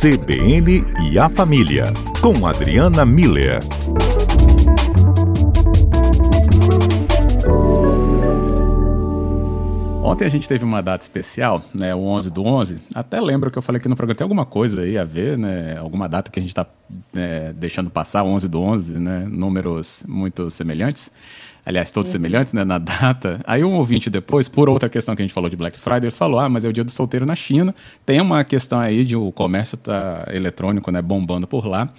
CBN e a Família, com Adriana Miller. Ontem a gente teve uma data especial, né, o 11 do 11. Até lembro que eu falei aqui no programa, tem alguma coisa aí a ver, né, alguma data que a gente está é, deixando passar, 11 do 11, né, números muito semelhantes. Aliás, todos uhum. semelhantes, né, na data. Aí um ouvinte depois, por outra questão que a gente falou de Black Friday, ele falou, ah, mas é o dia do solteiro na China. Tem uma questão aí de o comércio tá eletrônico, né, bombando por lá.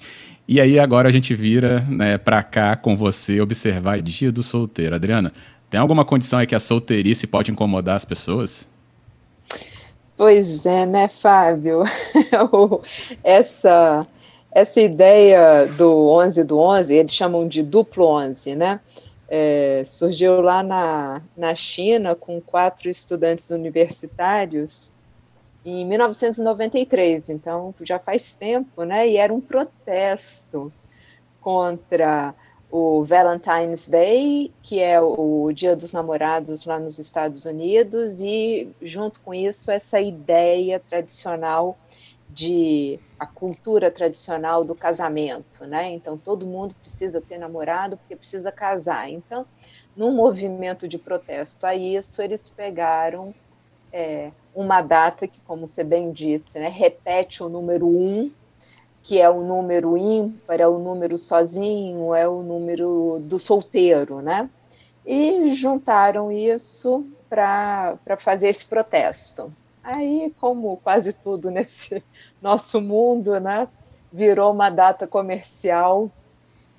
E aí agora a gente vira né, para cá com você observar dia do solteiro. Adriana, tem alguma condição aí que a solteirice pode incomodar as pessoas? Pois é, né, Fábio? essa, essa ideia do 11 do 11, eles chamam de duplo 11, né? É, surgiu lá na, na China com quatro estudantes universitários em 1993, então já faz tempo, né? E era um protesto contra o Valentine's Day, que é o Dia dos Namorados lá nos Estados Unidos, e junto com isso essa ideia tradicional de a cultura tradicional do casamento, né? Então todo mundo precisa ter namorado porque precisa casar. Então, num movimento de protesto a isso, eles pegaram é, uma data que, como você bem disse, né, repete o número um que é o número ímpar, é o número sozinho, é o número do solteiro, né? E juntaram isso para fazer esse protesto. Aí, como quase tudo nesse nosso mundo, né, virou uma data comercial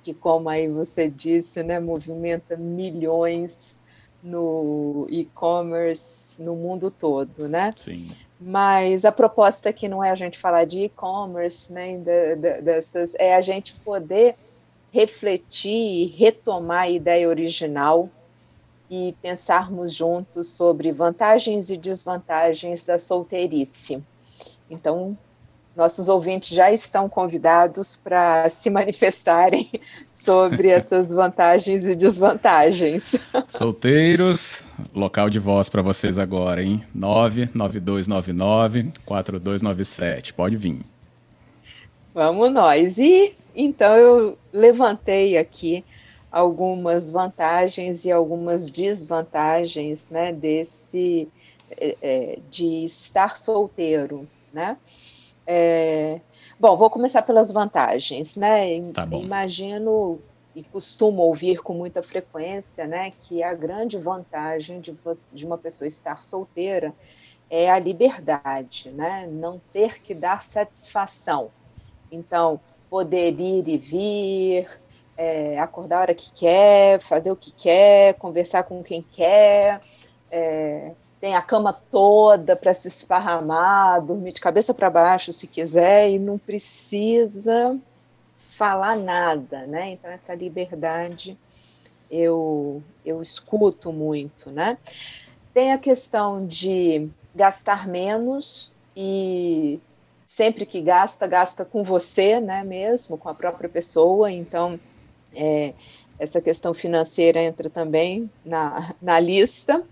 que, como aí você disse, né, movimenta milhões no e-commerce no mundo todo, né? Sim. Mas a proposta aqui não é a gente falar de e-commerce, né, dessas, é a gente poder refletir e retomar a ideia original e pensarmos juntos sobre vantagens e desvantagens da solteirice. Então, nossos ouvintes já estão convidados para se manifestarem sobre essas vantagens e desvantagens. Solteiros, local de voz para vocês agora, hein? 99299-4297. Pode vir. Vamos nós. E então eu levantei aqui algumas vantagens e algumas desvantagens né, desse é, de estar solteiro, né? É, bom, vou começar pelas vantagens, né? Tá Imagino e costumo ouvir com muita frequência, né, que a grande vantagem de, você, de uma pessoa estar solteira é a liberdade, né? Não ter que dar satisfação. Então, poder ir e vir, é, acordar a hora que quer, fazer o que quer, conversar com quem quer, é, tem a cama toda para se esparramar, dormir de cabeça para baixo se quiser e não precisa falar nada, né? Então essa liberdade eu eu escuto muito, né? Tem a questão de gastar menos e sempre que gasta, gasta com você, né, mesmo, com a própria pessoa, então é, essa questão financeira entra também na, na lista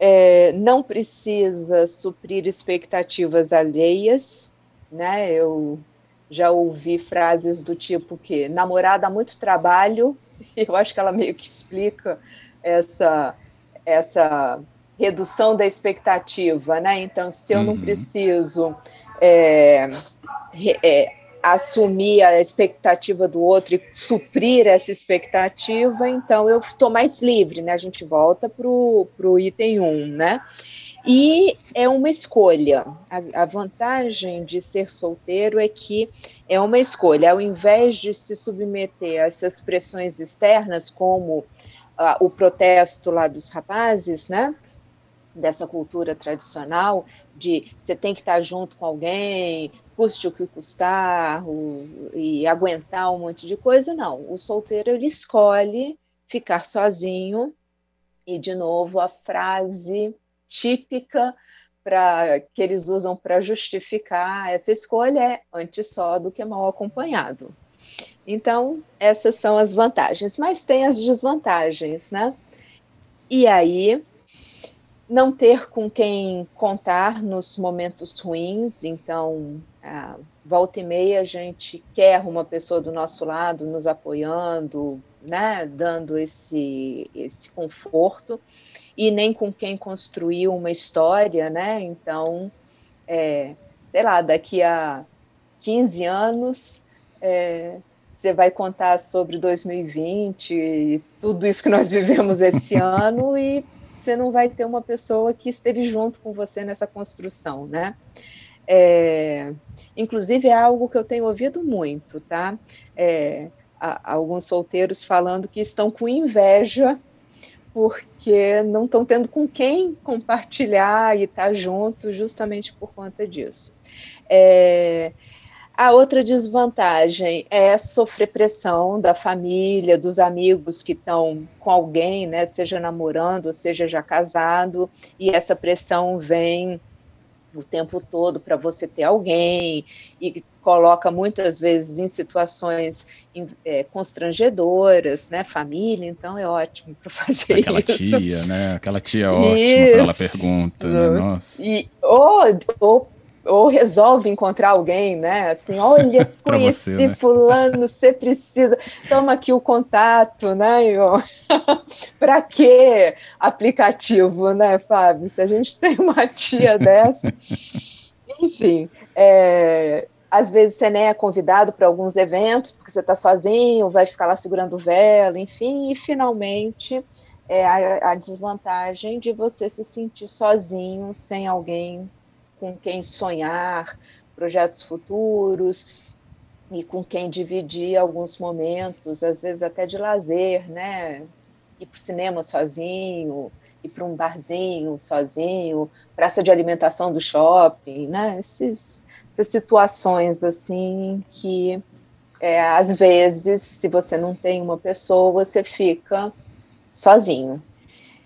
é, não precisa suprir expectativas alheias, né? Eu já ouvi frases do tipo que namorar dá muito trabalho, eu acho que ela meio que explica essa, essa redução da expectativa, né? Então, se eu uhum. não preciso é, é, assumir a expectativa do outro e suprir essa expectativa, então eu estou mais livre, né? A gente volta para o item 1, né? E é uma escolha. A, a, vantagem de ser solteiro é que é uma escolha. Ao invés de se submeter a essas pressões externas, como uh, o protesto lá dos rapazes, né? Dessa cultura tradicional de você tem que estar junto com alguém, custe o que custar o, e aguentar um monte de coisa, não. O solteiro ele escolhe ficar sozinho e de novo a frase típica para que eles usam para justificar essa escolha é antes só do que mal acompanhado. Então, essas são as vantagens, mas tem as desvantagens, né? E aí não ter com quem contar nos momentos ruins, então, volta e meia a gente quer uma pessoa do nosso lado nos apoiando, né, dando esse, esse conforto, e nem com quem construiu uma história, né, então, é, sei lá, daqui a 15 anos, é, você vai contar sobre 2020 e tudo isso que nós vivemos esse ano e você não vai ter uma pessoa que esteve junto com você nessa construção, né? É, inclusive é algo que eu tenho ouvido muito, tá? É, alguns solteiros falando que estão com inveja porque não estão tendo com quem compartilhar e estar tá junto justamente por conta disso. É, a outra desvantagem é sofrer pressão da família, dos amigos que estão com alguém, né, seja namorando, seja já casado, e essa pressão vem o tempo todo para você ter alguém e coloca muitas vezes em situações é, constrangedoras, né? Família, então é ótimo para fazer Aquela isso. Aquela tia, né? Aquela tia ótima para ela pergunta, né? Nossa. E, ou, ou ou resolve encontrar alguém, né? Assim, olha, conheci você, né? fulano, você precisa, toma aqui o contato, né? Para que aplicativo, né, Fábio? Se a gente tem uma tia dessa, enfim, é, às vezes você nem é convidado para alguns eventos porque você está sozinho, vai ficar lá segurando vela, enfim, e finalmente é a, a desvantagem de você se sentir sozinho, sem alguém com quem sonhar projetos futuros e com quem dividir alguns momentos, às vezes até de lazer, né? Ir para o cinema sozinho, ir para um barzinho sozinho, praça de alimentação do shopping, né? Esses, essas situações assim que é, às vezes, se você não tem uma pessoa, você fica sozinho.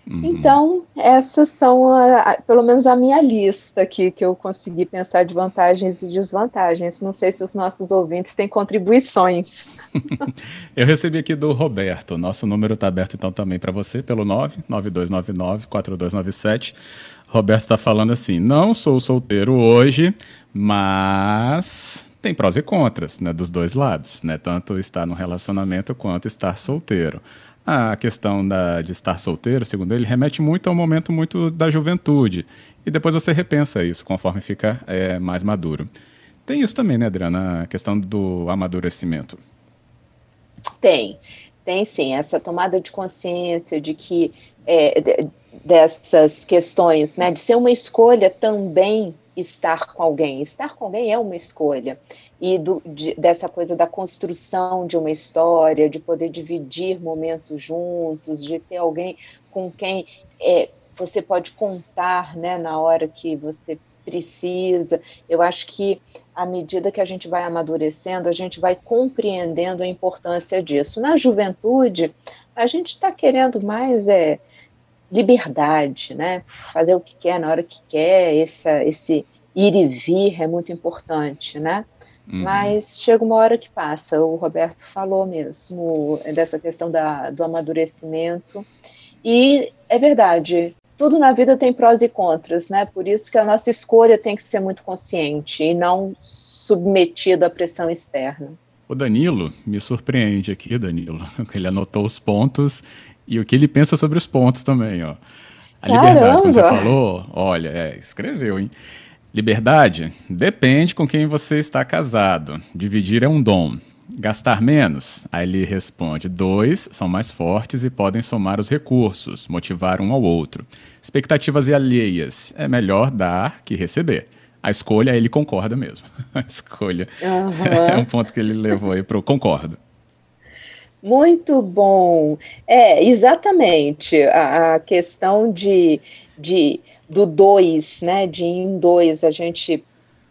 Então, essas são, a, a, pelo menos, a minha lista aqui, que eu consegui pensar de vantagens e desvantagens. Não sei se os nossos ouvintes têm contribuições. eu recebi aqui do Roberto. Nosso número está aberto, então, também para você, pelo 99299-4297. Roberto está falando assim: não sou solteiro hoje, mas tem prós e contras, né, dos dois lados, né, tanto estar no relacionamento quanto estar solteiro. A questão da, de estar solteiro, segundo ele, remete muito ao momento muito da juventude. E depois você repensa isso conforme fica é, mais maduro. Tem isso também, né, Adriana? A questão do amadurecimento. Tem, tem sim. Essa tomada de consciência de que é, dessas questões, né, de ser uma escolha também estar com alguém. Estar com alguém é uma escolha e do, de, dessa coisa da construção de uma história, de poder dividir momentos juntos, de ter alguém com quem é, você pode contar né, na hora que você precisa. Eu acho que à medida que a gente vai amadurecendo, a gente vai compreendendo a importância disso. Na juventude, a gente está querendo mais é, liberdade, né? fazer o que quer na hora que quer, essa, esse ir e vir é muito importante, né? Uhum. Mas chega uma hora que passa, o Roberto falou mesmo dessa questão da, do amadurecimento. E é verdade, tudo na vida tem prós e contras, né? Por isso que a nossa escolha tem que ser muito consciente e não submetida à pressão externa. O Danilo me surpreende aqui, Danilo. Ele anotou os pontos e o que ele pensa sobre os pontos também, ó. A Caramba. liberdade, como você falou, olha, é, escreveu, hein? Liberdade depende com quem você está casado. Dividir é um dom. Gastar menos? Aí ele responde: dois são mais fortes e podem somar os recursos, motivar um ao outro. Expectativas e alheias? É melhor dar que receber. A escolha, ele concorda mesmo. A escolha uhum. é um ponto que ele levou aí para o concordo. Muito bom. É, exatamente. A, a questão de, de do dois, né, de em dois a gente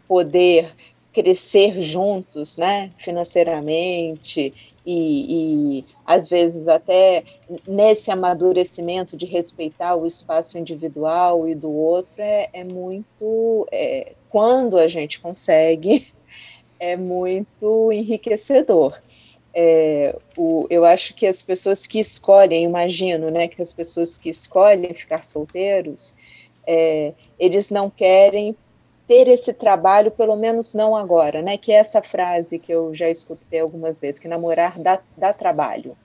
poder crescer juntos, né, financeiramente e, e, às vezes até nesse amadurecimento de respeitar o espaço individual e do outro é, é muito é, quando a gente consegue é muito enriquecedor. É, o, eu acho que as pessoas que escolhem, imagino, né, que as pessoas que escolhem ficar solteiros, é, eles não querem ter esse trabalho, pelo menos não agora, né? Que é essa frase que eu já escutei algumas vezes, que namorar dá, dá trabalho.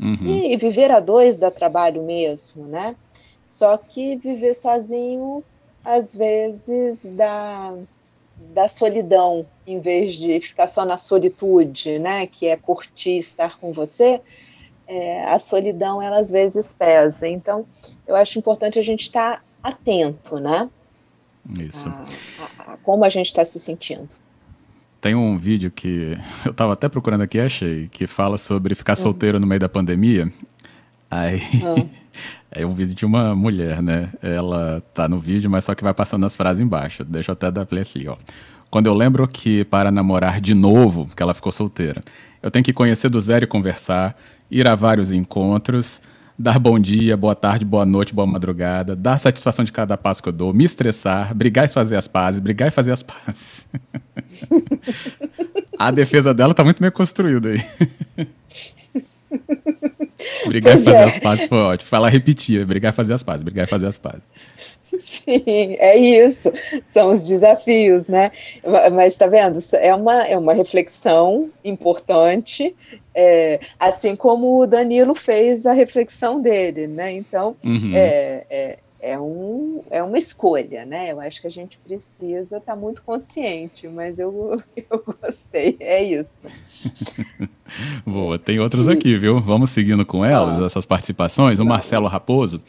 Uhum. E, e, viver a dois dá trabalho mesmo, né? Só que viver sozinho, às vezes, dá, dá solidão, em vez de ficar só na solitude, né? Que é curtir estar com você. É, a solidão, ela às vezes pesa. Então, eu acho importante a gente estar atento, né? Isso. A, a, a como a gente está se sentindo. Tem um vídeo que eu estava até procurando aqui, achei, que fala sobre ficar uhum. solteiro no meio da pandemia. Aí uhum. é um vídeo de uma mulher, né? Ela tá no vídeo, mas só que vai passando as frases embaixo. Deixa eu até dar play aqui, ó. Quando eu lembro que para namorar de novo, que ela ficou solteira, eu tenho que conhecer do zero e conversar, ir a vários encontros, dar bom dia, boa tarde, boa noite, boa madrugada, dar satisfação de cada passo que eu dou, me estressar, brigar e fazer as pazes, brigar e fazer as pazes. A defesa dela tá muito bem construída aí. brigar pois e fazer é. as pazes foi ótimo. Falar repetia, brigar e fazer as pazes, brigar e fazer as pazes. Sim, é isso. São os desafios, né? Mas está vendo? É uma, é uma reflexão importante, é, assim como o Danilo fez a reflexão dele, né? Então, uhum. é, é, é, um, é uma escolha, né? Eu acho que a gente precisa estar tá muito consciente, mas eu, eu gostei, é isso. Boa, tem outros aqui, viu? Vamos seguindo com elas, ah. essas participações. O Marcelo Raposo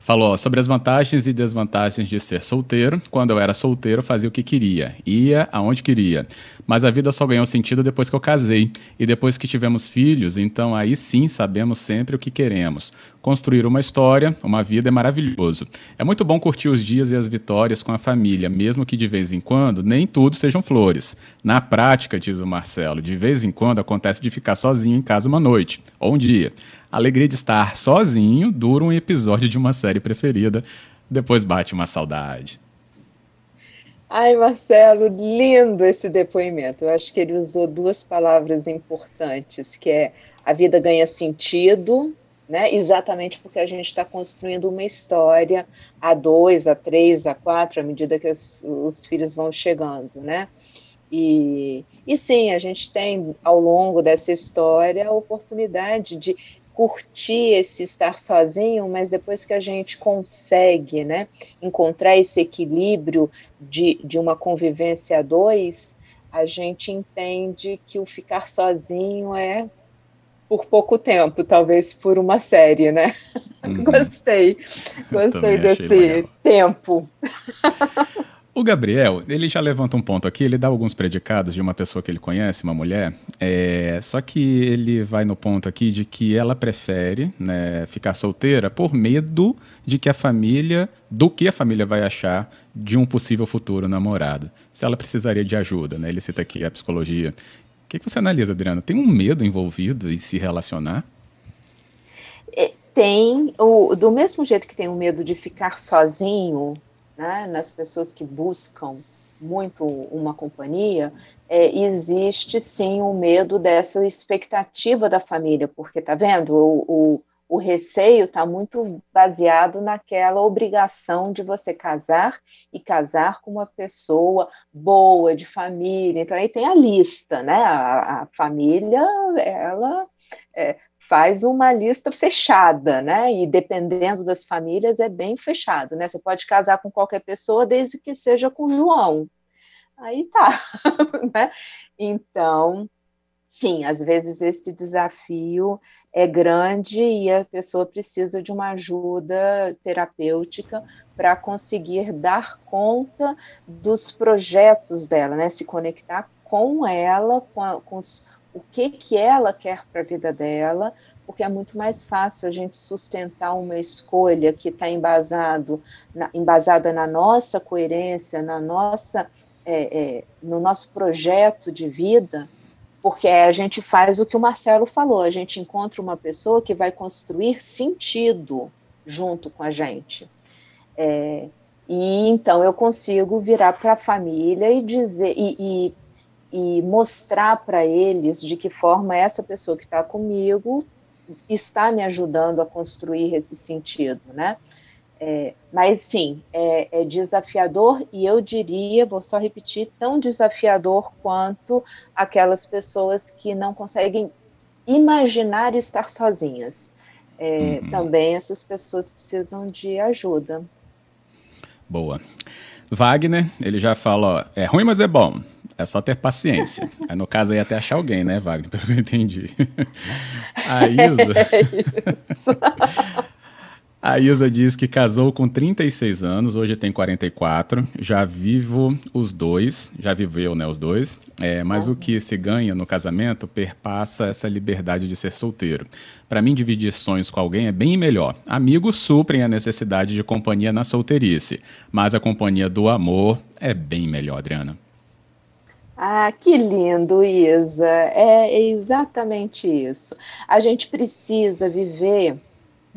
falou sobre as vantagens e desvantagens de ser solteiro. Quando eu era solteiro, fazia o que queria, ia aonde queria. Mas a vida só ganhou sentido depois que eu casei e depois que tivemos filhos, então aí sim sabemos sempre o que queremos. Construir uma história, uma vida é maravilhoso. É muito bom curtir os dias e as vitórias com a família, mesmo que de vez em quando nem tudo sejam flores. Na prática, diz o Marcelo, de vez em quando acontece de ficar sozinho em casa uma noite ou um dia. A alegria de estar sozinho dura um episódio de uma série preferida, depois bate uma saudade. Ai, Marcelo, lindo esse depoimento. Eu acho que ele usou duas palavras importantes, que é a vida ganha sentido né? Exatamente porque a gente está construindo uma história a dois, a três, a quatro, à medida que os, os filhos vão chegando, né? E, e sim, a gente tem ao longo dessa história a oportunidade de curtir esse estar sozinho, mas depois que a gente consegue, né, encontrar esse equilíbrio de, de uma convivência a dois, a gente entende que o ficar sozinho é por pouco tempo, talvez por uma série, né? Uhum. gostei, gostei desse tempo. O Gabriel, ele já levanta um ponto aqui, ele dá alguns predicados de uma pessoa que ele conhece, uma mulher, é, só que ele vai no ponto aqui de que ela prefere né, ficar solteira por medo de que a família, do que a família vai achar de um possível futuro namorado. Se ela precisaria de ajuda, né? Ele cita aqui a psicologia. O que, que você analisa, Adriana? Tem um medo envolvido em se relacionar? É, tem, o, do mesmo jeito que tem o medo de ficar sozinho, né, nas pessoas que buscam muito uma companhia, é, existe sim o medo dessa expectativa da família, porque tá vendo, o, o, o receio está muito baseado naquela obrigação de você casar e casar com uma pessoa boa, de família. Então aí tem a lista, né? A, a família, ela é, faz uma lista fechada, né? E dependendo das famílias é bem fechado, né? Você pode casar com qualquer pessoa desde que seja com João. Aí tá, né? Então, sim, às vezes esse desafio é grande e a pessoa precisa de uma ajuda terapêutica para conseguir dar conta dos projetos dela, né? Se conectar com ela, com, a, com os, o que que ela quer para a vida dela, porque é muito mais fácil a gente sustentar uma escolha que está embasado, na, embasada na nossa coerência, na nossa, é, é, no nosso projeto de vida, porque a gente faz o que o Marcelo falou, a gente encontra uma pessoa que vai construir sentido junto com a gente. É, e então eu consigo virar para a família e dizer e, e, e mostrar para eles de que forma essa pessoa que está comigo está me ajudando a construir esse sentido, né? É, mas sim, é, é, desafiador e eu diria, vou só repetir, tão desafiador quanto aquelas pessoas que não conseguem imaginar estar sozinhas. É, uhum. Também essas pessoas precisam de ajuda. Boa. Wagner, ele já fala, ó, é ruim, mas é bom. É só ter paciência. Aí, no caso, aí até achar alguém, né, Wagner? Pelo que eu entendi. A Isa. É isso. A Isa diz que casou com 36 anos, hoje tem 44. Já vivo os dois, já viveu, né, os dois. É, mas o que se ganha no casamento perpassa essa liberdade de ser solteiro. Para mim, dividir sonhos com alguém é bem melhor. Amigos suprem a necessidade de companhia na solteirice, mas a companhia do amor é bem melhor, Adriana. Ah, que lindo, Isa. É exatamente isso. A gente precisa viver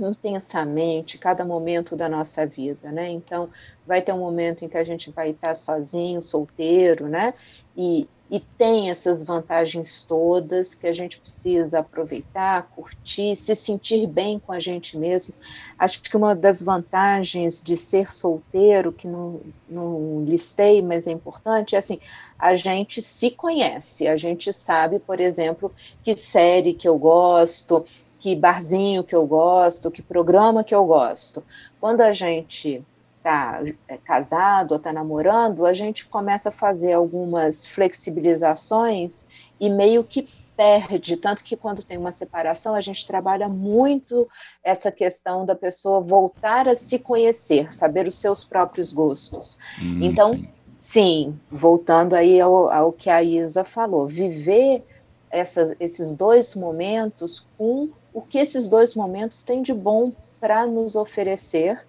intensamente cada momento da nossa vida, né? Então, vai ter um momento em que a gente vai estar sozinho, solteiro, né? E, e tem essas vantagens todas que a gente precisa aproveitar, curtir, se sentir bem com a gente mesmo. Acho que uma das vantagens de ser solteiro, que não, não listei, mas é importante, é assim, a gente se conhece, a gente sabe, por exemplo, que série que eu gosto, que barzinho que eu gosto, que programa que eu gosto. Quando a gente está é, casado ou está namorando, a gente começa a fazer algumas flexibilizações e meio que perde, tanto que quando tem uma separação, a gente trabalha muito essa questão da pessoa voltar a se conhecer, saber os seus próprios gostos. Hum, então, sim. sim. voltando aí ao, ao que a Isa falou, viver essas, esses dois momentos com o que esses dois momentos têm de bom para nos oferecer.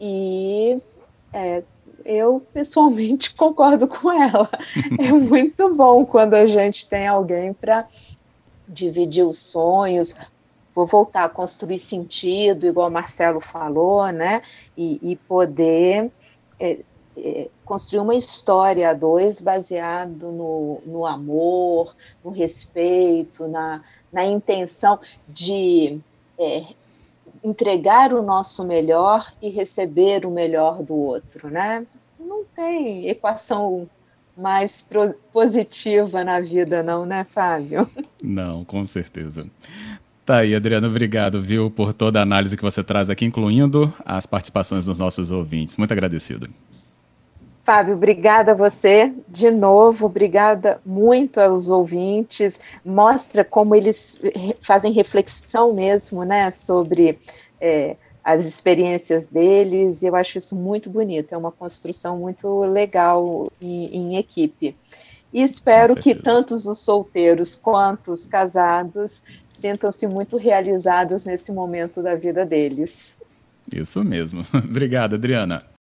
E é, eu pessoalmente concordo com ela. É muito bom quando a gente tem alguém para dividir os sonhos, vou voltar a construir sentido, igual o Marcelo falou, né? E, e poder é, construir uma história a dois baseado no, no amor, no respeito, na, na intenção de é, entregar o nosso melhor e receber o melhor do outro, né? Não tem equação mais positiva na vida, não, né, Fábio? Não, com certeza. Tá aí, Adriano, obrigado, viu, por toda a análise que você traz aqui, incluindo as participações dos nossos ouvintes. Muito agradecido. Fábio, obrigada a você de novo, obrigada muito aos ouvintes. Mostra como eles fazem reflexão mesmo, né, sobre é, as experiências deles. Eu acho isso muito bonito. É uma construção muito legal em, em equipe. E espero que tantos os solteiros quanto os casados sintam-se muito realizados nesse momento da vida deles. Isso mesmo. Obrigado, Adriana.